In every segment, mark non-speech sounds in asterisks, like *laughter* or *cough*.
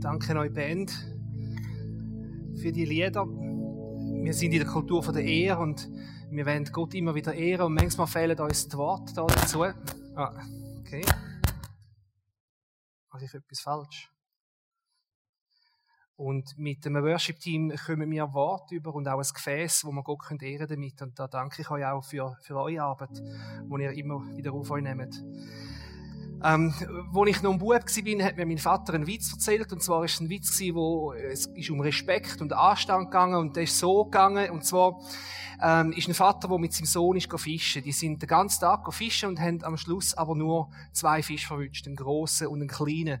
Danke euch Band für die Lieder. Wir sind in der Kultur von der Ehre und wir wollen Gott immer wieder ehren und manchmal fehlen uns die Worte da dazu. Ah, okay. Mache ich etwas falsch? Und mit dem Worship-Team kommen wir Worte über und auch ein Gefäß, wo wir Gott ehren damit. Und da danke ich euch auch für, für eure Arbeit, die ihr immer wieder auf euch nehmt. Ähm, wo ich noch ein Bub war, hat mir mein Vater einen Witz erzählt. Und zwar ist es ein Witz, wo es ist um Respekt und Anstand gegangen. Und der ist so gegangen. Und zwar, ähm, ist ein Vater, der mit seinem Sohn ist fischen. Die sind den ganzen Tag fischen und haben am Schluss aber nur zwei Fische verwünscht. Einen grossen und einen kleinen.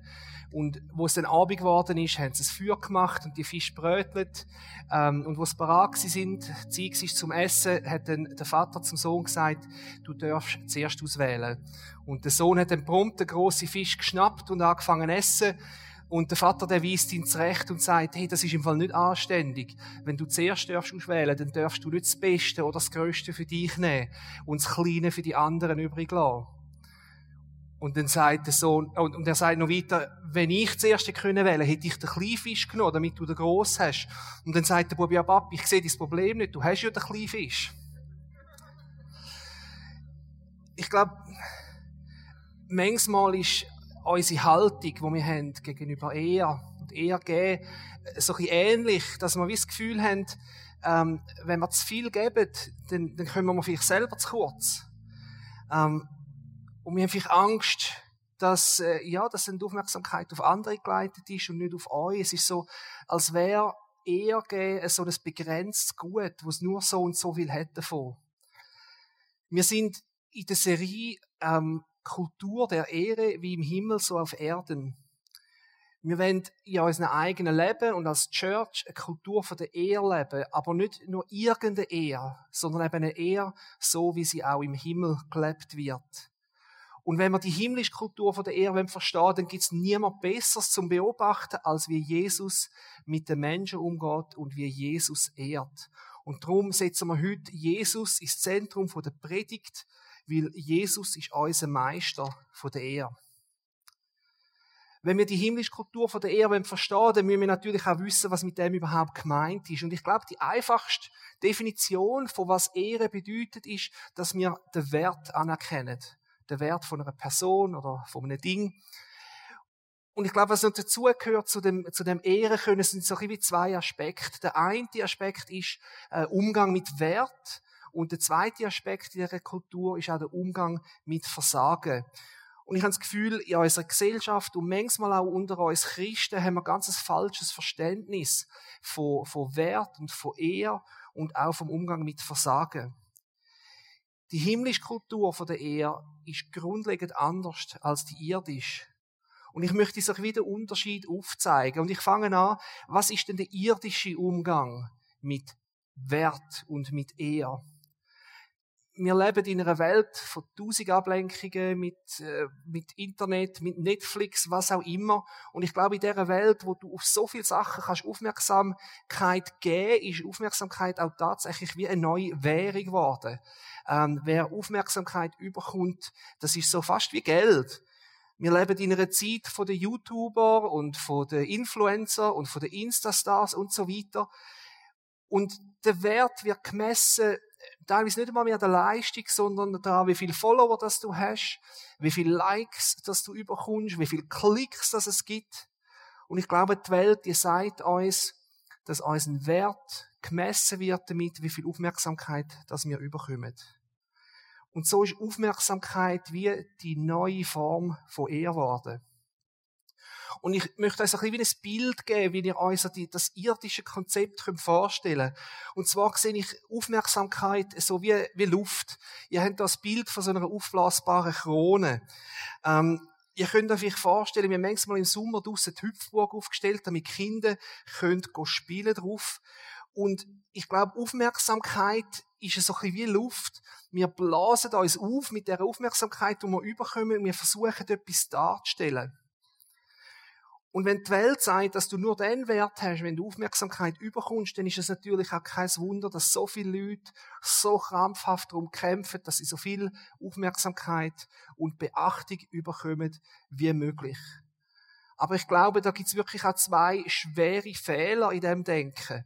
Und wo es dann Abend geworden ist, haben sie ein Feuer gemacht und die Fische brötelt. Ähm, und wo es parat sind, Zeit ist zum Essen, hat dann der Vater zum Sohn gesagt, du darfst zuerst auswählen. Und der Sohn hat dann prompt den grossen Fisch geschnappt und angefangen zu essen. Und der Vater, der weist ihn zurecht und sagt, hey, das ist im Fall nicht anständig. Wenn du zuerst darfst auswählen, dann darfst du nicht das Beste oder das Größte für dich nehmen und das Kleine für die anderen übrig lassen. Und dann sagt der Sohn, und er sagt noch weiter, wenn ich zuerst können wählen, hätte ich den Kleinfisch genommen, damit du den Gross hast. Und dann sagt der Bub, ja, Papi, ich sehe das Problem nicht, du hast ja den Kleinfisch. Ich glaube, manchmal ist unsere Haltung, die wir haben gegenüber Ehe und Ehe geben, so ein ähnlich, dass wir wie das Gefühl haben, ähm, wenn wir zu viel geben, dann, dann kommen wir vielleicht selber zu kurz. Ähm, und wir haben vielleicht Angst, dass, äh, ja, dass die Aufmerksamkeit auf andere geleitet ist und nicht auf euch. Es ist so, als wäre eher so ein begrenztes Gut, wo es nur so und so viel hat davon. Wir sind in der Serie ähm, Kultur der Ehre wie im Himmel, so auf Erden. Wir wollen in unserem eigenen Leben und als Church eine Kultur der Ehre leben, aber nicht nur irgendeine Ehre, sondern eben eine Ehre, so wie sie auch im Himmel gelebt wird. Und wenn wir die himmlische Kultur der Ehre verstehen, dann gibt es niemand Besseres zum Beobachten, als wie Jesus mit den Menschen umgeht und wie Jesus ehrt. Und darum setzen wir heute Jesus ins Zentrum der Predigt, weil Jesus ist unser Meister von der Ehre. Wenn wir die himmlische Kultur von der Ehre verstehen, dann müssen wir natürlich auch wissen, was mit dem überhaupt gemeint ist. Und ich glaube, die einfachste Definition von was Ehre bedeutet, ist, dass wir den Wert anerkennen. Den Wert von einer Person oder von einem Ding. Und ich glaube, was noch dazugehört zu dem, zu dem Ehren können, sind so wie zwei Aspekte. Der eine Aspekt ist äh, Umgang mit Wert und der zweite Aspekt dieser Kultur ist auch der Umgang mit Versagen. Und ich habe das Gefühl, in unserer Gesellschaft und manchmal auch unter uns Christen haben wir ganz ein falsches Verständnis von, von Wert und von Ehr und auch vom Umgang mit Versagen. Die himmlische Kultur von der Ehe ist grundlegend anders als die irdische. Und ich möchte sich wieder Unterschied aufzeigen. Und ich fange an, was ist denn der irdische Umgang mit Wert und mit Ehe? Wir leben in einer Welt von tausend Ablenkungen mit, äh, mit Internet, mit Netflix, was auch immer. Und ich glaube, in dieser Welt, wo du auf so viele Sachen kannst Aufmerksamkeit geben, ist Aufmerksamkeit auch tatsächlich wie eine neue Währung geworden. Ähm, wer Aufmerksamkeit überkommt, das ist so fast wie Geld. Wir leben in einer Zeit von den YouTuber und von den Influencer und von den Instastars und so weiter. Und der Wert wird gemessen teilweise nicht einmal mehr der Leistung, sondern daran, wie viele Follower das du hast, wie viele Likes das du überkommst, wie viele Klicks das es gibt. Und ich glaube, die Welt, die sagt uns, dass unser Wert gemessen wird damit, wie viel Aufmerksamkeit das wir überkommen. Und so ist Aufmerksamkeit wie die neue Form von Ehr geworden. Und ich möchte euch ein wie ein Bild geben, wie ihr euch das irdische Konzept vorstellen könnt. Und zwar sehe ich Aufmerksamkeit so wie, wie Luft. Ihr habt das Bild von so einer aufblasbaren Krone. Ähm, Ihr könnt euch vorstellen, wir haben manchmal im Sommer draussen die Hüpfburg aufgestellt, damit Kinder können spielen drauf. Und ich glaube, Aufmerksamkeit ist so ein bisschen wie Luft. Wir blasen uns auf mit der Aufmerksamkeit, die wir überkommen, und wir versuchen, etwas darzustellen. Und wenn die Welt sagt, dass du nur den Wert hast, wenn du Aufmerksamkeit überkommst, dann ist es natürlich auch kein Wunder, dass so viele Leute so krampfhaft darum kämpfen, dass sie so viel Aufmerksamkeit und Beachtung überkommen wie möglich. Aber ich glaube, da gibt es wirklich auch zwei schwere Fehler in dem Denken.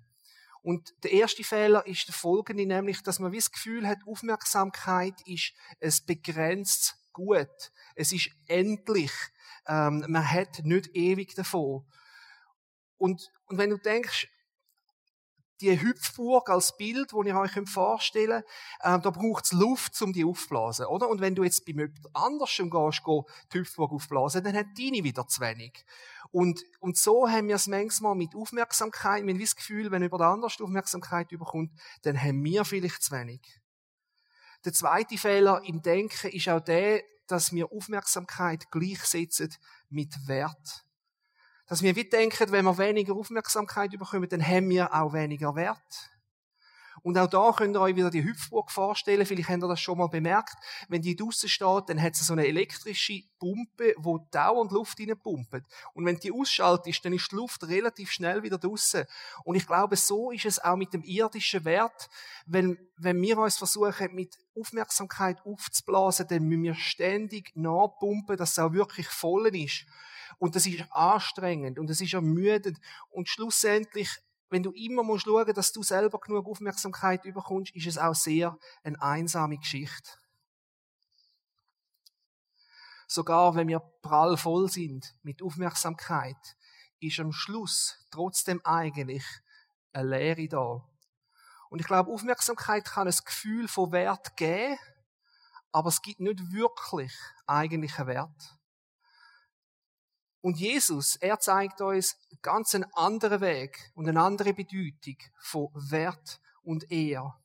Und der erste Fehler ist der folgende, nämlich, dass man wie das Gefühl hat, Aufmerksamkeit ist ein begrenztes Gut. Es ist endlich. Ähm, man hat nicht ewig davon. Und, und wenn du denkst, die Hüpfburg als Bild, wo ihr euch vorstellen könnt, äh, da braucht es Luft, um die aufzublasen, oder? Und wenn du jetzt bei jemand anderem gehst, go die Hüpfburg aufblasen, dann hat deine wieder zu wenig. Und, und so haben wir es manchmal mit Aufmerksamkeit, haben das Gefühl, wenn jemand anders Aufmerksamkeit überkommt, dann haben wir vielleicht zu wenig. Der zweite Fehler im Denken ist auch der, dass wir Aufmerksamkeit gleichsetzen mit Wert. Dass wir wie denken, wenn wir weniger Aufmerksamkeit bekommen, dann haben wir auch weniger Wert. Und auch da könnt ihr euch wieder die Hüpfburg vorstellen. Vielleicht habt ihr das schon mal bemerkt. Wenn die draussen steht, dann hat sie so eine elektrische Pumpe, wo dauernd Luft reinpumpt. Und wenn die ausschaltet, dann ist die Luft relativ schnell wieder draussen. Und ich glaube, so ist es auch mit dem irdischen Wert. Wenn, wenn wir uns versuchen, mit Aufmerksamkeit aufzublasen, dann müssen wir ständig nachpumpen, dass es auch wirklich voll ist. Und das ist anstrengend und das ist ermüdend. Und schlussendlich, wenn du immer musst schauen, dass du selber genug Aufmerksamkeit überkommst, ist es auch sehr eine einsame Geschichte. Sogar wenn wir prall voll sind mit Aufmerksamkeit, ist am Schluss trotzdem eigentlich eine Leere da. Und ich glaube, Aufmerksamkeit kann ein Gefühl von Wert geben, aber es gibt nicht wirklich eigentlichen Wert. Und Jesus, er zeigt uns ganz einen anderen Weg und eine andere Bedeutung von Wert und Ehr.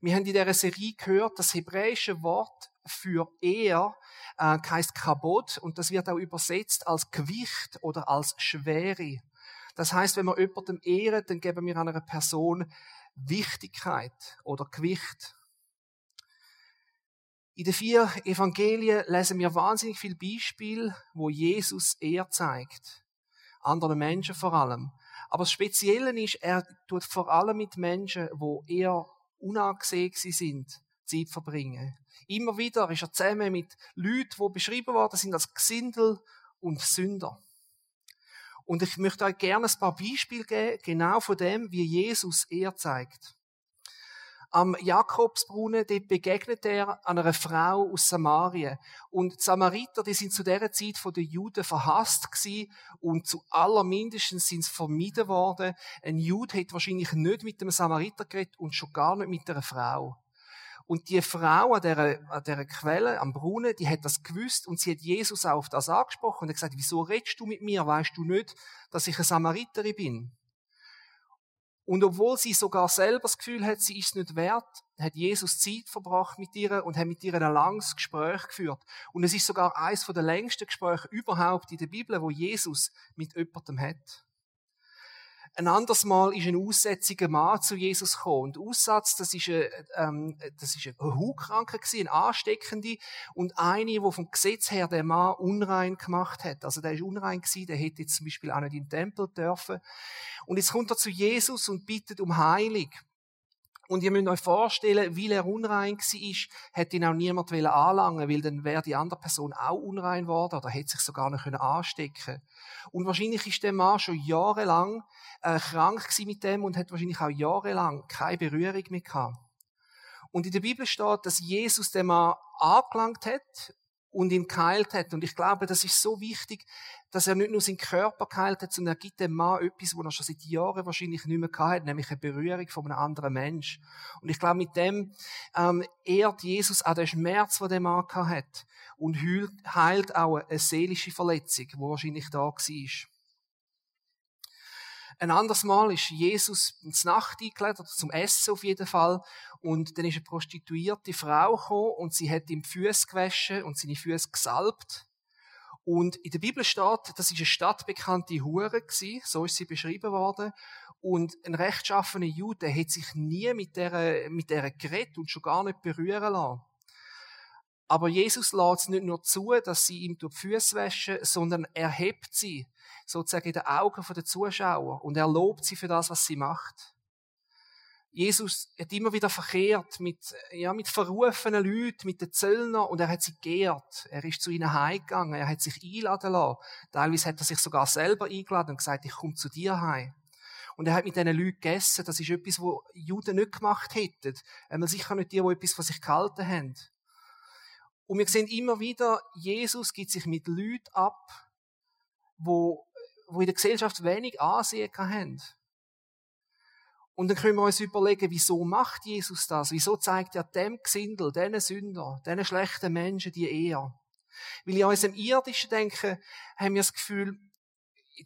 Wir haben in dieser Serie gehört, das hebräische Wort für Ehr äh, heißt Kabot und das wird auch übersetzt als Gewicht oder als Schwere. Das heißt, wenn wir jemandem ehren, dann geben wir einer Person Wichtigkeit oder Gewicht. In den vier Evangelien lesen wir wahnsinnig viele Beispiele, wo Jesus eher zeigt. Anderen Menschen vor allem. Aber das Spezielle ist, er tut vor allem mit Menschen, wo eher unangesehen sind, Zeit verbringen. Immer wieder ist er zusammen mit Leuten, die beschrieben worden sind als Gesindel und Sünder. Und ich möchte euch gerne ein paar Beispiele geben, genau von dem, wie Jesus eher zeigt. Am Jakobsbrunnen, dort begegnet er einer Frau aus Samarien. Und die Samariter, die sind zu dieser Zeit von den Juden verhasst gewesen und zu allermindestens sind sie vermieden worden. Ein Jude hätte wahrscheinlich nicht mit dem Samariter geredet und schon gar nicht mit einer Frau. Und die Frau an dieser, an dieser Quelle, am Brunnen, die hat das gewusst und sie hat Jesus auch auf das angesprochen und hat gesagt, wieso redest du mit mir? Weißt du nicht, dass ich eine Samariterin bin? Und obwohl sie sogar selber das Gefühl hat, sie ist nicht wert, hat Jesus Zeit verbracht mit ihr und hat mit ihr ein langes Gespräch geführt. Und es ist sogar eines der längsten Gespräche überhaupt in der Bibel, wo Jesus mit jemandem hat. Ein anderes Mal ist ein aussätziger Mann zu Jesus gekommen. Und Aussatz, das ist eine, ähm, das ist eine Hautkranke gewesen, eine ansteckende. Und eine, die vom Gesetz her den Mann unrein gemacht hat. Also der ist unrein gewesen, der hätte jetzt zum Beispiel auch nicht in den Tempel dürfen. Und jetzt kommt er zu Jesus und bittet um Heilung. Und ihr müsst euch vorstellen, weil er unrein war, hätte ihn auch niemand anlangen weil dann wäre die andere Person auch unrein geworden oder hätte sich sogar noch anstecken Und wahrscheinlich ist der Mann schon jahrelang äh, krank mit dem und hat wahrscheinlich auch jahrelang keine Berührung mehr gehabt. Und in der Bibel steht, dass Jesus den Mann angelangt hat und ihn geheilt hat. Und ich glaube, das ist so wichtig, dass er nicht nur seinen Körper geheilt hat, sondern er gibt dem Mann etwas, was er schon seit Jahren wahrscheinlich nicht mehr gehabt hat, nämlich eine Berührung von einem anderen Mensch. Und ich glaube, mit dem ähm, ehrt Jesus auch den Schmerz, den der Mann hat und heilt auch eine seelische Verletzung, die wahrscheinlich da war. Ein anderes Mal ist Jesus ins Nacht eingeladen, zum Essen auf jeden Fall. Und dann ist eine prostituierte Frau gekommen und sie hat ihm die Füße gewaschen und seine Füße gesalbt. Und in der Bibel steht, das ist eine stadtbekannte Hure gewesen, so ist sie beschrieben worden. Und ein rechtschaffener Jude hat sich nie mit der, mit der geredet und schon gar nicht berühren lassen. Aber Jesus lässt es nicht nur zu, dass sie ihm die Füße waschen, sondern er hebt sie sozusagen in den Augen der Zuschauer und er lobt sie für das, was sie macht. Jesus hat immer wieder verkehrt mit, ja, mit verrufenen Leuten, mit den Zöllnern und er hat sie geehrt. Er ist zu ihnen heimgegangen, er hat sich einladen lassen. Teilweise hat er sich sogar selber eingeladen und gesagt, ich komme zu dir heim. Und er hat mit diesen Leuten gegessen. Das ist etwas, was Juden nicht gemacht hätten. Einmal sicher nicht die, die etwas von sich gehalten haben. Und wir sehen immer wieder, Jesus gibt sich mit Leuten ab, wo, wo in der Gesellschaft wenig Ansehen haben. Und dann können wir uns überlegen, wieso macht Jesus das? Wieso zeigt er dem Gesindel, diesen Sünder, diesen schlechten Menschen die Ehe? Weil in unserem irdischen Denken haben wir das Gefühl,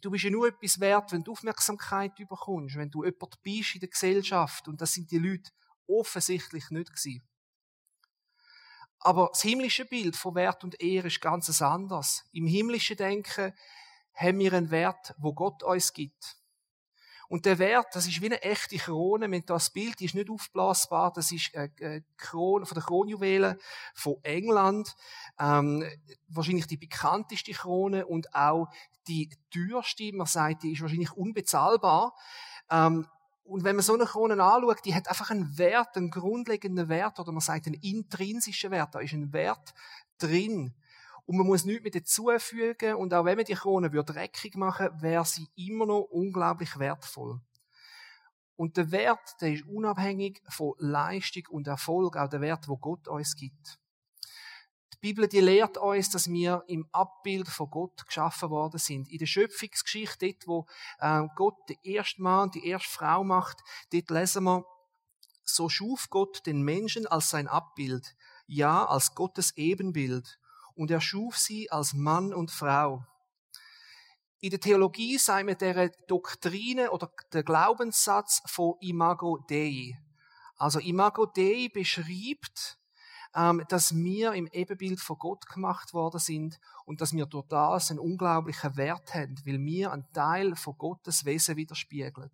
du bist ja nur etwas wert, wenn du Aufmerksamkeit bekommst, wenn du jemand bist in der Gesellschaft. Und das sind die Leute offensichtlich nicht gewesen. Aber das himmlische Bild von Wert und Ehre ist ganz anders. Im himmlischen Denken haben wir einen Wert, wo Gott uns gibt. Und der Wert, das ist wie eine echte Krone. Wenn das Bild ist nicht aufblasbar. Das ist eine Krone von der Kronjuwelen von England. Ähm, wahrscheinlich die bekannteste Krone und auch die teuerste. Man sagt, die ist wahrscheinlich unbezahlbar. Ähm, und wenn man so eine Krone anschaut, die hat einfach einen Wert, einen grundlegenden Wert, oder man sagt einen intrinsischen Wert. Da ist ein Wert drin. Und man muss nichts mehr dazufügen. Und auch wenn man die Krone dreckig machen würde, wäre sie immer noch unglaublich wertvoll. Und der Wert, der ist unabhängig von Leistung und Erfolg, auch der Wert, wo Gott uns gibt. Die Bibel, die lehrt uns, dass wir im Abbild von Gott geschaffen worden sind. In der Schöpfungsgeschichte, dort, wo äh, Gott den ersten Mann die erste Frau macht, dort lesen wir, so schuf Gott den Menschen als sein Abbild, ja, als Gottes Ebenbild und er schuf sie als Mann und Frau. In der Theologie sei mit der Doktrine oder der Glaubenssatz von Imago Dei. Also Imago Dei beschreibt, ähm, dass wir im Ebenbild von Gott gemacht worden sind und dass wir durch das einen unglaublichen Wert haben, weil wir einen Teil von Gottes Wesen widerspiegeln.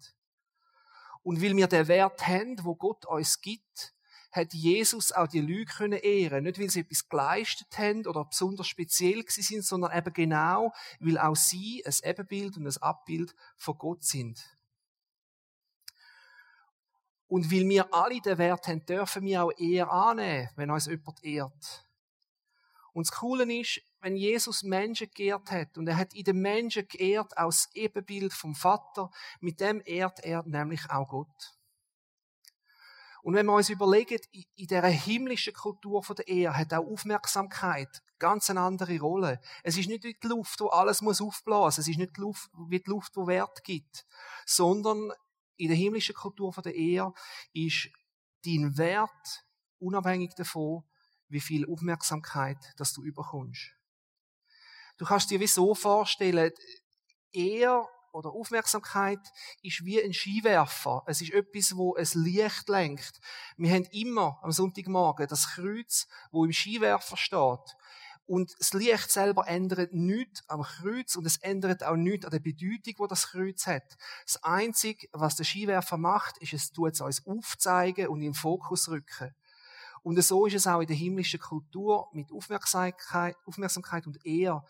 Und weil wir den Wert haben, wo Gott uns gibt, hat Jesus auch die Leute können ehren. Nicht, weil sie etwas geleistet haben oder besonders speziell sind, sondern eben genau, weil auch sie ein Ebenbild und ein Abbild von Gott sind. Und weil wir alle den Wert haben, dürfen wir auch eher annehmen, wenn uns jemand ehrt. Und das Coole ist, wenn Jesus Menschen geehrt hat und er hat in den Menschen geehrt aus Ebenbild vom Vater, mit dem ehrt er nämlich auch Gott. Und wenn wir uns überlegen, in dieser himmlischen Kultur der Ehe hat auch Aufmerksamkeit ganz eine andere Rolle. Es ist nicht wie die Luft, wo alles muss aufblasen. Es ist nicht die Luft, wie die Luft, wo Wert gibt. Sondern in der himmlischen Kultur von der Ehe ist dein Wert unabhängig davon, wie viel Aufmerksamkeit, dass du überkommst. Du kannst dir wie so vorstellen, Ehe oder Aufmerksamkeit ist wie ein Skiwerfer. Es ist etwas, wo es Licht lenkt. Wir haben immer am Sonntagmorgen das Kreuz, wo im Skiwerfer steht. Und das Licht selber ändert nichts am Kreuz und es ändert auch nichts an der Bedeutung, wo das Kreuz hat. Das Einzige, was der Skiwerfer macht, ist, es tut es uns aufzeigen und in den Fokus rücken. Und so ist es auch in der himmlischen Kultur mit Aufmerksamkeit, Aufmerksamkeit und Ehr.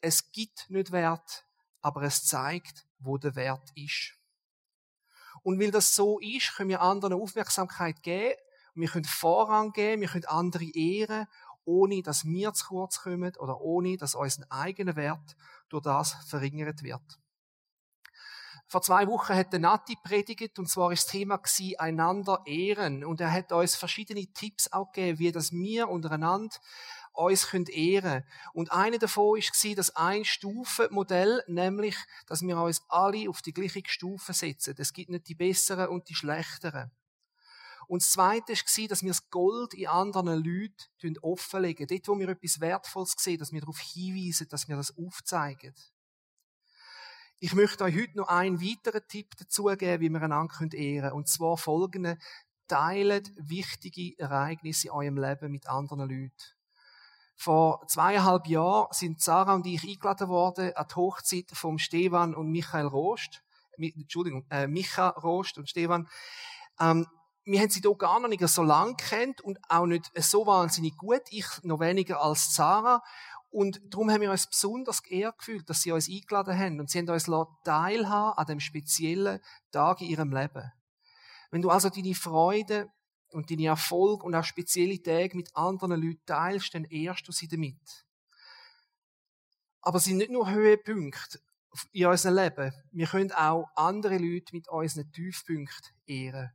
Es gibt nicht Wert, aber es zeigt, wo der Wert ist. Und weil das so ist, können wir anderen Aufmerksamkeit geben, wir können Vorrang geben, wir können andere ehren, ohne dass wir zu kurz kommen oder ohne dass unser eigener Wert durch das verringert wird. Vor zwei Wochen hat der Nati predigt und zwar ist das Thema gewesen, einander ehren und er hat uns verschiedene Tipps auch gegeben, wie das wir untereinander uns können ehren Und eine davon war das Ein-Stufen-Modell, nämlich, dass wir uns alle auf die gleiche Stufe setzen. Es gibt nicht die besseren und die schlechteren. Und das Zweite war, dass wir das Gold in anderen Leuten offenlegen. Dort, wo wir etwas Wertvolles sehen, dass wir darauf hinweisen, dass wir das aufzeigen. Ich möchte euch heute noch einen weiteren Tipp dazu geben, wie wir einander ehren können. Und zwar folgende. Teilt wichtige Ereignisse in eurem Leben mit anderen Leuten. Vor zweieinhalb Jahren sind Sarah und ich eingeladen worden an die Hochzeit von Stefan und Michael Rost. Entschuldigung, äh, Micha Rost und Stefan. Ähm, wir haben sie hier gar noch nicht so lange kennt und auch nicht so wahnsinnig gut. Ich noch weniger als Sarah. Und darum haben wir uns besonders geehrt gefühlt, dass sie uns eingeladen haben und sie haben uns teilhaben an dem speziellen Tag in ihrem Leben. Wenn du also deine Freude und deine Erfolg und auch spezielle Tage mit anderen Leuten teilst, dann ehrst du sie damit. Aber es sind nicht nur Höhepunkte in unserem Leben. Wir können auch andere Leute mit unseren Tiefpunkten ehren.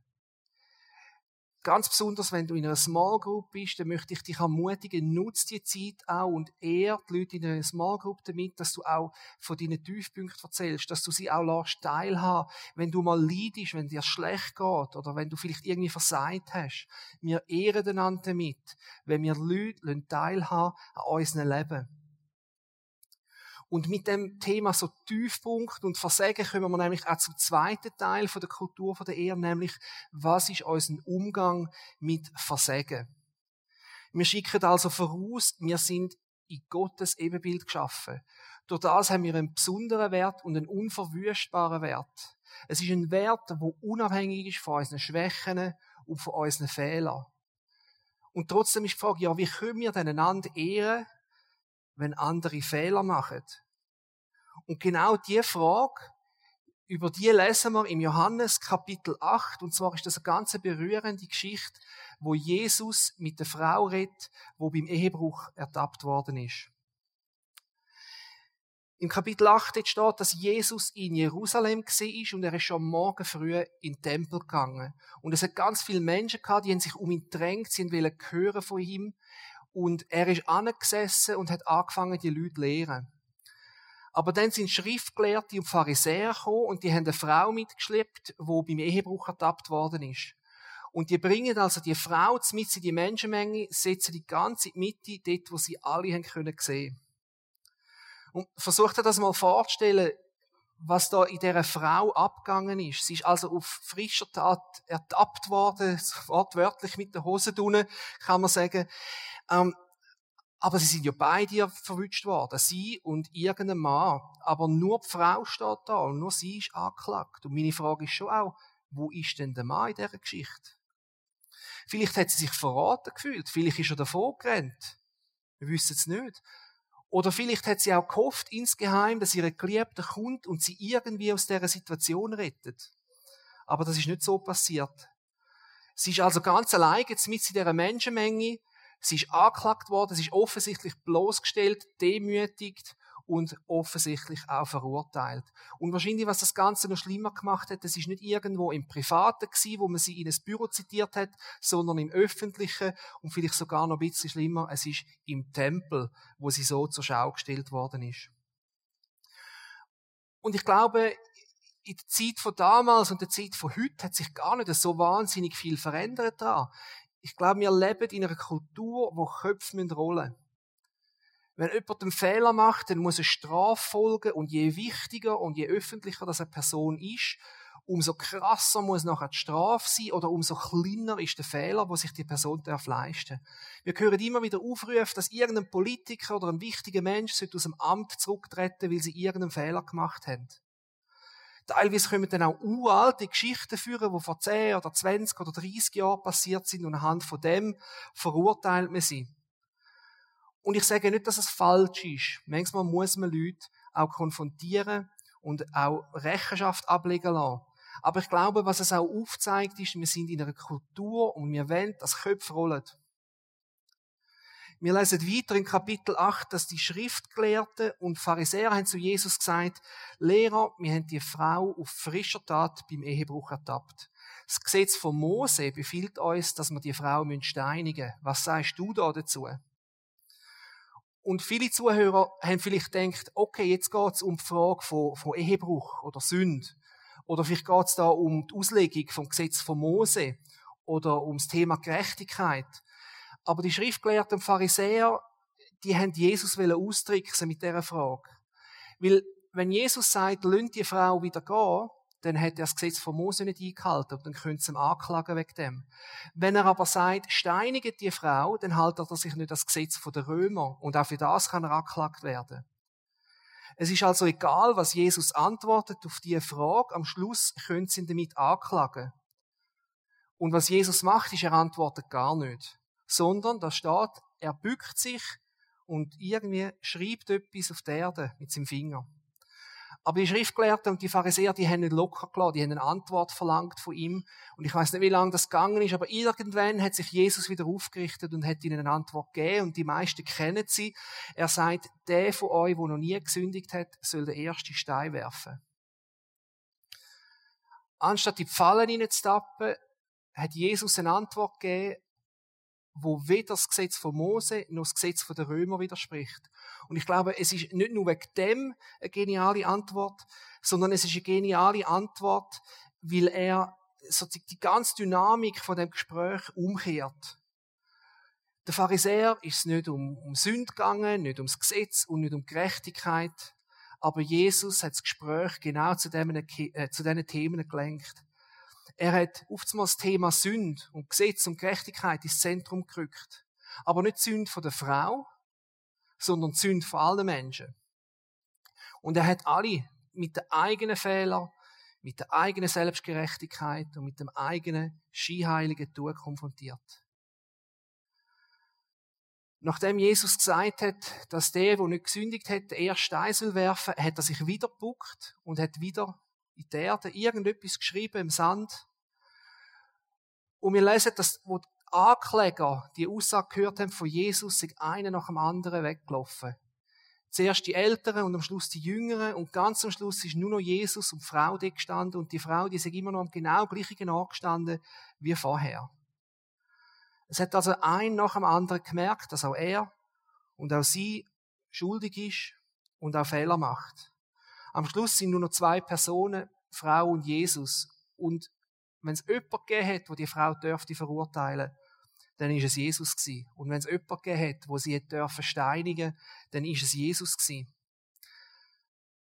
Ganz besonders, wenn du in einer Small Group bist, dann möchte ich dich ermutigen, nutze die Zeit auch und ehr die Leute in einer Small Group damit, dass du auch von deinen Tiefpunkten erzählst, dass du sie auch lässt teilhaben, wenn du mal leidest, wenn dir schlecht geht oder wenn du vielleicht irgendwie versagt hast. Wir ehren einander damit, wenn wir Leute teilhaben an unserem Leben. Und mit dem Thema so Tiefpunkt und Versagen kommen wir nämlich auch zum zweiten Teil von der Kultur von der Ehe, nämlich was ist unser Umgang mit Versagen? Wir schicken also voraus, wir sind in Gottes Ebenbild geschaffen. Durch das haben wir einen besonderen Wert und einen unverwüstbaren Wert. Es ist ein Wert, der unabhängig ist von unseren Schwächen und von unseren Fehlern. Und trotzdem ist die Frage, ja, wie können wir denn einander ehren, wenn andere Fehler machen. Und genau diese Frage, über die lesen wir im Johannes Kapitel 8, und zwar ist das eine ganz berührende Geschichte, wo Jesus mit der Frau redet, wo beim Ehebruch ertappt worden ist. Im Kapitel 8 steht, dass Jesus in Jerusalem war und er ist schon morgen früh in den Tempel gegangen. Und es hat ganz viele Menschen gehabt, die haben sich um ihn gedrängt, sie wollten hören von ihm. Und er ist angesessen und hat angefangen, die Leute zu lehren. Aber dann sind Schriftgelehrte und Pharisäer gekommen und die haben eine Frau mitgeschleppt, die beim Ehebruch ertappt worden ist. Und die bringen also die Frau mit in die Menschenmenge, setzen die ganze Mitte dort, wo sie alle haben können sehen. Und versucht ihr das mal vorzustellen, was da in dieser Frau abgegangen ist. Sie ist also auf frischer Tat ertappt worden, *laughs* wortwörtlich mit der Hose drinnen, kann man sagen. Ähm, aber sie sind ja beide verwünscht worden. Sie und irgendein Mann. Aber nur die Frau steht da und nur sie ist angeklagt. Und meine Frage ist schon auch, wo ist denn der Mann in dieser Geschichte? Vielleicht hat sie sich verraten gefühlt. Vielleicht ist er davor gerannt. Wir wissen es nicht. Oder vielleicht hat sie auch gehofft insgeheim, dass ihre Geliebte kommt und sie irgendwie aus dieser Situation rettet. Aber das ist nicht so passiert. Sie ist also ganz allein jetzt mit in dieser Menschenmenge Sie ist angeklagt worden, sie ist offensichtlich bloßgestellt, demütigt und offensichtlich auch verurteilt. Und wahrscheinlich, was das Ganze noch schlimmer gemacht hat, das ist nicht irgendwo im Privaten gewesen, wo man sie in ein Büro zitiert hat, sondern im Öffentlichen und vielleicht sogar noch ein bisschen schlimmer, es ist im Tempel, wo sie so zur Schau gestellt worden ist. Und ich glaube, in der Zeit von damals und der Zeit von heute hat sich gar nicht so wahnsinnig viel verändert da. Ich glaube, wir leben in einer Kultur, wo Köpfe rollen müssen. Wenn jemand einen Fehler macht, dann muss eine Strafe folgen und je wichtiger und je öffentlicher das eine Person ist, umso krasser muss nachher die Strafe sein oder umso kleiner ist der Fehler, wo sich die Person darf leisten. Wir hören immer wieder Aufrufe, dass irgendein Politiker oder ein wichtiger Mensch aus dem Amt zurücktreten, weil sie irgendeinen Fehler gemacht haben. Teilweise wir dann auch uralte Geschichten führen, die vor 10 oder 20 oder 30 Jahren passiert sind und anhand von dem verurteilt man sie. Und ich sage nicht, dass es falsch ist. Manchmal muss man Leute auch konfrontieren und auch Rechenschaft ablegen lassen. Aber ich glaube, was es auch aufzeigt, ist, wir sind in einer Kultur und wir wollen, dass Köpfe rollen. Wir lesen weiter in Kapitel 8, dass die Schriftgelehrten und Pharisäer haben zu Jesus gesagt, Lehrer, wir haben die Frau auf frischer Tat beim Ehebruch ertappt. Das Gesetz von Mose befiehlt uns, dass wir die Frau steinigen müssen. Was sagst du da dazu? Und viele Zuhörer haben vielleicht gedacht, okay, jetzt geht es um die Frage von, von Ehebruch oder Sünd. Oder vielleicht geht es da um die Auslegung vom Gesetz von Mose oder ums Thema Gerechtigkeit. Aber die Schriftgelehrten und Pharisäer, die haben Jesus austricksen mit dieser Frage. Weil, wenn Jesus sagt, lönt die Frau wieder gehen, dann hat er das Gesetz von Mose nicht eingehalten und dann könnte sie ihm anklagen wegen dem. Wenn er aber sagt, steinigt die Frau, dann haltet er sich nicht das Gesetz der Römer und auch für das kann er angeklagt werden. Es ist also egal, was Jesus antwortet auf diese Frage, am Schluss können sie ihn damit anklagen. Und was Jesus macht, ist, er antwortet gar nicht sondern da steht, er bückt sich und irgendwie schreibt etwas auf der Erde mit seinem Finger. Aber die Schriftgelehrten und die Pharisäer, die haben nicht locker gelassen, die haben eine Antwort verlangt von ihm. Und ich weiß nicht, wie lange das gegangen ist, aber irgendwann hat sich Jesus wieder aufgerichtet und hat ihnen eine Antwort gegeben. Und die meisten kennen sie. Er sagt, der von euch, der noch nie gesündigt hat, soll den ersten Stein werfen. Anstatt die Pfallen hineinzutappen, hat Jesus eine Antwort gegeben, wo weder das Gesetz von Mose noch das Gesetz der Römer widerspricht. Und ich glaube, es ist nicht nur wegen dem eine geniale Antwort, sondern es ist eine geniale Antwort, weil er sozusagen die ganze Dynamik von dem Gespräch umkehrt. Der Pharisäer ist nicht um, um Sünde gegangen, nicht ums Gesetz und nicht um Gerechtigkeit, aber Jesus hat das Gespräch genau zu, dem, äh, zu diesen Themen gelenkt. Er hat oftmals das Thema Sünde und Gesetz und Gerechtigkeit ins Zentrum gerückt. Aber nicht Sünde von der Frau, sondern Sünde von allen Menschen. Und er hat alle mit den eigenen Fehlern, mit der eigenen Selbstgerechtigkeit und mit dem eigenen skiheiligen Tun konfrontiert. Nachdem Jesus gesagt hat, dass der, der nicht gesündigt hat, der erste Stein soll werfen, hat er sich wieder gebuckt und hat wieder in der Erde irgendetwas geschrieben im Sand. Und wir lesen, dass, wo die Ankläger die Aussage gehört haben von Jesus, sind einer nach dem anderen weggelaufen. Zuerst die Älteren und am Schluss die Jüngeren und ganz am Schluss ist nur noch Jesus und die Frau da gestanden und die Frau, die ist immer noch am genau gleichen Ort gestanden wie vorher. Es hat also ein nach dem anderen gemerkt, dass auch er und auch sie schuldig ist und auch Fehler macht. Am Schluss sind nur noch zwei Personen, Frau und Jesus. Und wenn es jemanden gegeben hat, wo die Frau dürfte verurteilen, dann ist es Jesus gewesen. Und wenn es jemanden gegeben hat, wo sie dürfen steinigen, dann ist es Jesus gewesen.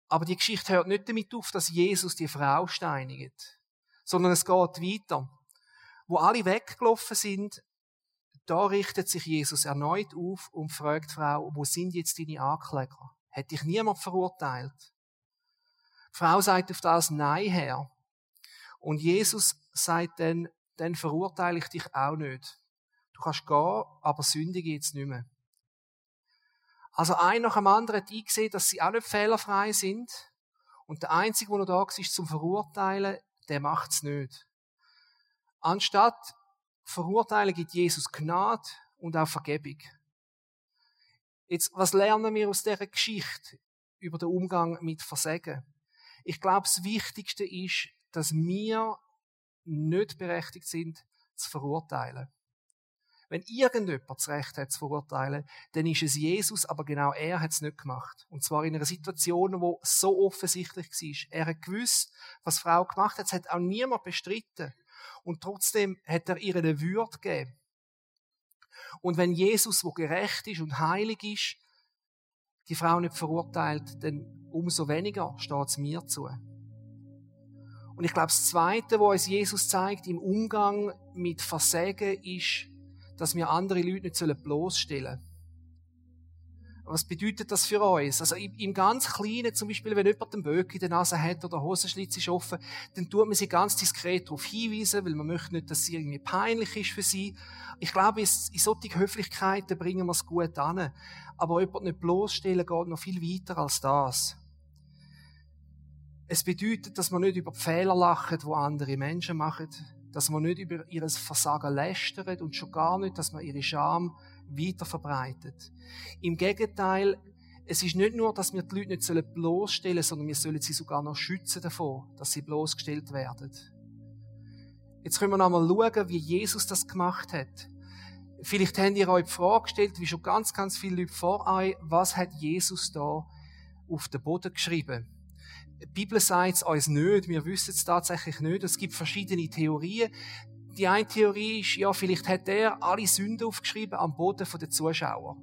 Aber die Geschichte hört nicht damit auf, dass Jesus die Frau steinigt, sondern es geht weiter. Wo alle weggelaufen sind, da richtet sich Jesus erneut auf und fragt die Frau, wo sind jetzt deine Ankläger? Hätte dich niemand verurteilt? Frau sagt auf das Nein, Herr. Und Jesus sagt dann, dann verurteile ich dich auch nicht. Du kannst gehen, aber sündige jetzt nicht mehr. Also ein nach dem anderen hat eingesehen, dass sie auch nicht fehlerfrei sind. Und der Einzige, der noch da ist zum Verurteilen, der macht's nicht. Anstatt Verurteilen gibt Jesus Gnade und auch Vergebung. Jetzt, was lernen wir aus dieser Geschichte über den Umgang mit Versagen? Ich glaube, das Wichtigste ist, dass wir nicht berechtigt sind, zu verurteilen. Wenn irgendjemand das Recht hat, zu verurteilen, dann ist es Jesus, aber genau er hat es nicht gemacht. Und zwar in einer Situation, wo so offensichtlich war. Er hat gewusst, was Frau gemacht hat. Es hat auch niemand bestritten. Und trotzdem hat er ihr eine Würde gegeben. Und wenn Jesus, wo gerecht ist und heilig ist, die Frau nicht verurteilt, dann umso weniger steht es mir zu. Und ich glaube, das Zweite, wo uns Jesus zeigt im Umgang mit Versagen, ist, dass wir andere Leute nicht bloßstellen sollen. Was bedeutet das für uns? Also im ganz Kleinen, zum Beispiel, wenn jemand einen Böck in der Nase hat oder Hosenschlitz ist offen, dann tut man sie ganz diskret darauf hinweisen, weil man möchte nicht, dass es irgendwie peinlich ist für sie. Ich glaube, in solchen Höflichkeiten bringen wir es gut an. Aber jemand nicht bloßstellen geht noch viel weiter als das. Es bedeutet, dass man nicht über die Fehler lachen, die andere Menschen machen, dass man nicht über ihr Versagen lästert und schon gar nicht, dass man ihre Scham weiter verbreitet. Im Gegenteil, es ist nicht nur, dass wir die Leute nicht bloßstellen sollen, sondern wir sollen sie sogar noch schützen davor, dass sie bloßgestellt werden. Jetzt können wir noch einmal schauen, wie Jesus das gemacht hat. Vielleicht habt ihr euch die Frage gestellt, wie schon ganz, ganz viele Leute vor euch, was hat Jesus da auf den Boden geschrieben? Die Bibel sagt es uns nicht, wir wissen es tatsächlich nicht. Es gibt verschiedene Theorien. Die eine Theorie ist, ja, vielleicht hat er alle Sünden aufgeschrieben am Boden der Zuschauer.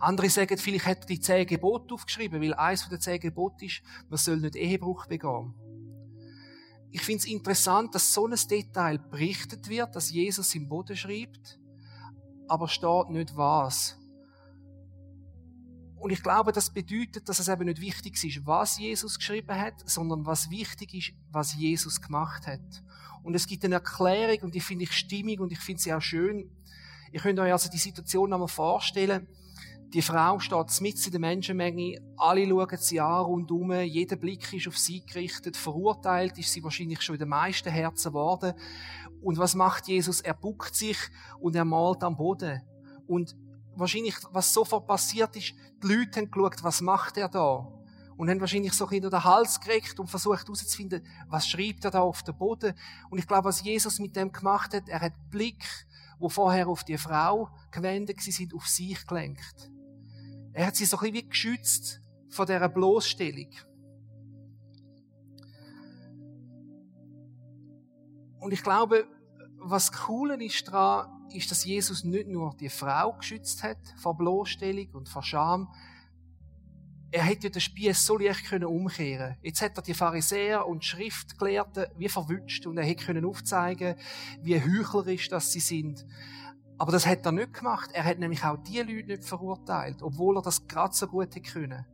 Andere sagen, vielleicht hat er die zehn Gebote aufgeschrieben, weil eins der zehn Gebote ist, man soll nicht Ehebruch begehen. Ich finde es interessant, dass so ein Detail berichtet wird, dass Jesus im Boden schreibt, aber steht nicht was. Und ich glaube, das bedeutet, dass es eben nicht wichtig ist, was Jesus geschrieben hat, sondern was wichtig ist, was Jesus gemacht hat. Und es gibt eine Erklärung und die finde ich stimmig und ich finde sie auch schön. Ihr könnt euch also die Situation einmal vorstellen. Die Frau steht mitten in der Menschenmenge, alle schauen sie an rundum, jeder Blick ist auf sie gerichtet, verurteilt ist sie wahrscheinlich schon in den meisten Herzen geworden. Und was macht Jesus? Er buckt sich und er malt am Boden. Und wahrscheinlich, was sofort passiert ist, die Leute haben geschaut, was macht er da? Und haben wahrscheinlich so hinter den Hals gekriegt und versucht herauszufinden, was schreibt er da auf dem Boden? Und ich glaube, was Jesus mit dem gemacht hat, er hat Blick, wo vorher auf die Frau gewendet sind, auf sich gelenkt. Er hat sie so ein bisschen wie geschützt von dieser Bloßstellung. Und ich glaube, was cool ist daran, ist, dass Jesus nicht nur die Frau geschützt hat vor Bloßstellung und vor Scham. Er hätte ja den Spieß so leicht können umkehren. Jetzt hat er die Pharisäer und Schriftgelehrten wie verwünscht und er hätte können aufzeigen, wie heuchlerisch das sie sind. Aber das hat er nicht gemacht. Er hat nämlich auch die Leute nicht verurteilt, obwohl er das gerade so gut hätte können.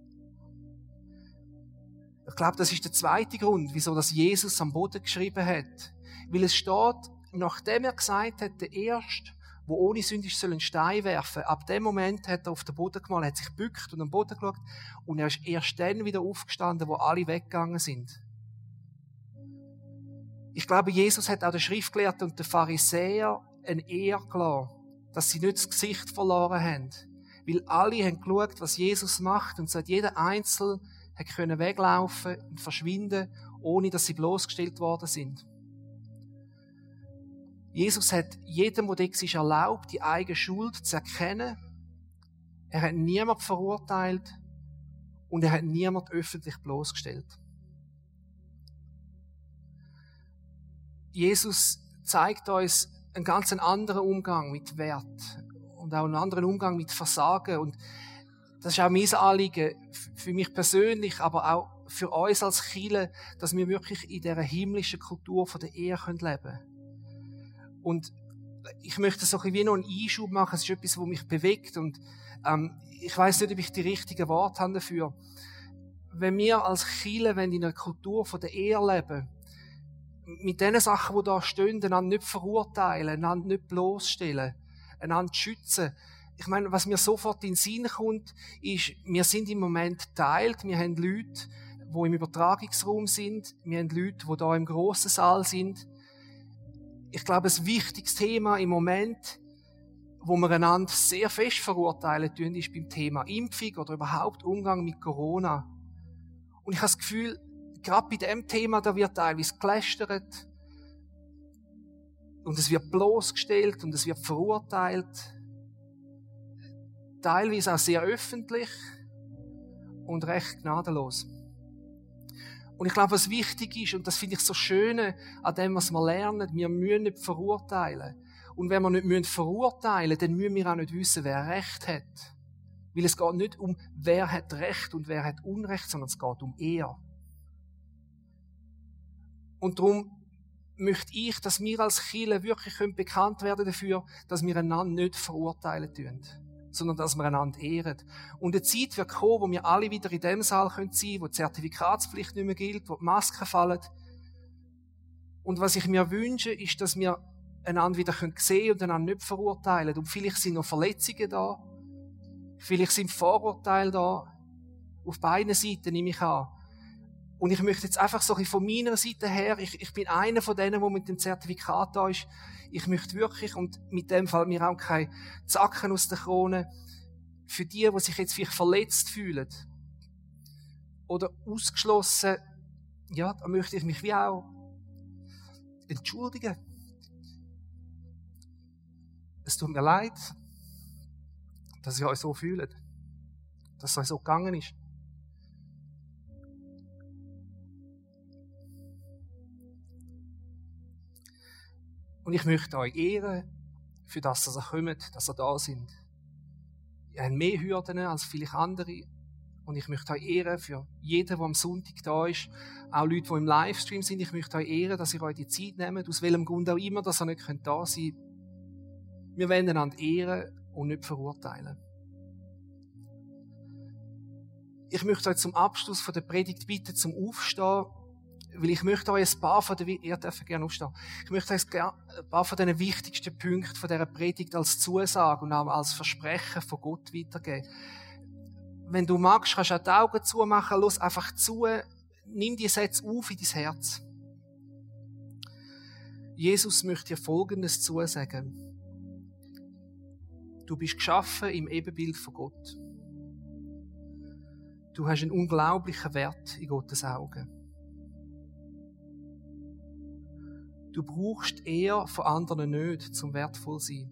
Ich glaube, das ist der zweite Grund, wieso das Jesus am Boden geschrieben hat. Weil es steht, nachdem er gesagt hat, der Erste, wo ohne Sünde ist, einen Stein werfen. Ab dem Moment hat er auf den Boden gemalt, hat sich bückt und am Boden geschaut und er ist erst dann wieder aufgestanden, wo alle weggegangen sind. Ich glaube, Jesus hat auch den Schriftgelehrten und den Pharisäer ein Ehr gelassen, dass sie nicht das Gesicht verloren haben. Weil alle haben geschaut, was Jesus macht und seit jeder Einzel hat können weglaufen und verschwinden, ohne dass sie bloßgestellt worden sind. Jesus hat jedem, der ist, erlaubt, die eigene Schuld zu erkennen. Er hat niemand verurteilt und er hat niemand öffentlich bloßgestellt. Jesus zeigt uns einen ganz anderen Umgang mit Wert und auch einen anderen Umgang mit Versagen. Und das ist auch mein Anliegen für mich persönlich, aber auch für uns als Chile, dass wir wirklich in dieser himmlischen Kultur von der Ehe leben können. Und ich möchte so ein wie noch einen Einschub machen. Es ist etwas, was mich bewegt. Und ähm, ich weiß nicht, ob ich die richtigen Worte habe dafür. Wenn wir als Chile, wenn in einer Kultur von der Ehe leben, mit den Sachen, die da stehen, einander nicht verurteilen, einander nicht bloßstellen, einander schützen. Ich meine, was mir sofort in den Sinn kommt, ist, wir sind im Moment teilt. Wir haben Leute, die im Übertragungsraum sind. Wir haben Leute, die da im grossen Saal sind ich glaube, ein wichtiges Thema im Moment, wo wir einander sehr fest verurteilen tun, ist beim Thema Impfung oder überhaupt Umgang mit Corona. Und ich habe das Gefühl, gerade bei dem Thema, da wird teilweise gelästert und es wird bloßgestellt und es wird verurteilt. Teilweise auch sehr öffentlich und recht gnadenlos. Und ich glaube, was wichtig ist, und das finde ich so schön an dem, was wir lernen, wir müssen nicht verurteilen. Und wenn wir nicht müssen verurteilen dann müssen wir auch nicht wissen, wer Recht hat. Weil es geht nicht um, wer hat Recht und wer hat Unrecht, sondern es geht um er. Und darum möchte ich, dass wir als Chile wirklich bekannt werden dafür, dass wir einander nicht verurteilen tun sondern dass wir einander ehren. Und eine Zeit wird kommen, wo wir alle wieder in dem Saal sein können, wo die Zertifikatspflicht nicht mehr gilt, wo die Masken fallen. Und was ich mir wünsche, ist, dass wir einander wieder sehen können und einander nicht verurteilen. Und vielleicht sind noch Verletzungen da. Vielleicht sind Vorurteile da. Auf beiden Seiten nehme ich an. Und ich möchte jetzt einfach so ein von meiner Seite her, ich, ich bin einer von denen, der mit dem Zertifikat da ist, ich möchte wirklich, und mit dem fällt mir auch kein Zacken aus der Krone, für die, die sich jetzt vielleicht verletzt fühlen oder ausgeschlossen, ja, da möchte ich mich wie auch entschuldigen. Es tut mir leid, dass ich euch so fühle, dass es euch so gegangen ist. Und ich möchte euch ehren, für das, dass ihr kommt, dass ihr da sind. Ihr habt mehr Hürden als vielleicht andere. Und ich möchte euch ehren für jeden, der am Sonntag da ist. Auch Leute, die im Livestream sind. Ich möchte euch ehren, dass ihr euch die Zeit nehmt. Aus welchem Grund auch immer, dass ihr nicht da sein könnt. Wir wollen einander ehren und nicht verurteilen. Ich möchte euch zum Abschluss von der Predigt bitten, zum Aufstehen Weil ich möchte euch ein paar von den, ihr dürft gerne aufstehen. Ich möchte euch ein paar von den wichtigsten Punkten von dieser Predigt als Zusage und auch als Versprechen von Gott weitergeben. Wenn du magst, kannst du auch die Augen zumachen, los einfach zu, nimm die Sätze auf in dein Herz. Jesus möchte dir Folgendes zusagen. Du bist geschaffen im Ebenbild von Gott. Du hast einen unglaublichen Wert in Gottes Augen. Du brauchst eher von anderen nicht zum wertvoll sein.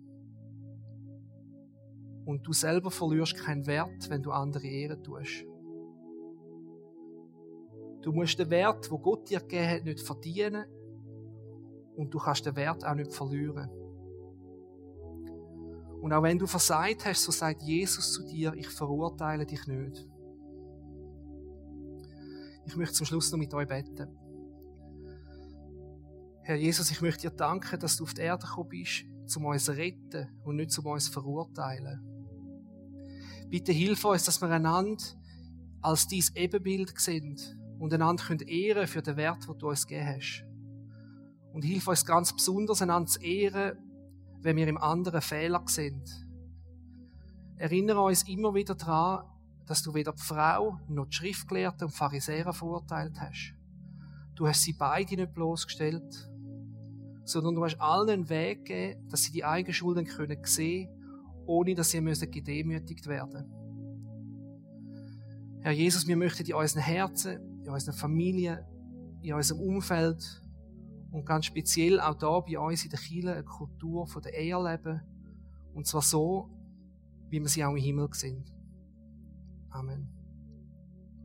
Und du selber verlierst keinen Wert, wenn du andere Ehre tust. Du musst den Wert, wo Gott dir gegeben hat, nicht verdienen und du kannst den Wert auch nicht verlieren. Und auch wenn du versagt hast, so sagt Jesus zu dir, ich verurteile dich nicht. Ich möchte zum Schluss noch mit euch beten. Herr Jesus, ich möchte dir danken, dass du auf die Erde gekommen bist, um uns zu retten und nicht um uns zu verurteilen. Bitte hilf uns, dass wir einander als dein Ebenbild sind und einander ehren können für den Wert, den du uns gegeben hast. Und hilf uns ganz besonders, einander zu ehren, wenn wir im anderen Fehler sind. Erinnere uns immer wieder daran, dass du weder die Frau noch die Schriftgelehrten und Pharisäer verurteilt hast. Du hast sie beide nicht bloßgestellt, sondern du hast allen einen Weg gegeben, dass sie die eigenen Schulden können sehen ohne dass sie müssen gedemütigt werden. Herr Jesus, wir möchten in unseren Herzen, in unseren Familien, in unserem Umfeld und ganz speziell auch da bei uns in der Kirche eine Kultur von der Ehe leben. Und zwar so, wie wir sie auch im Himmel sind. Amen.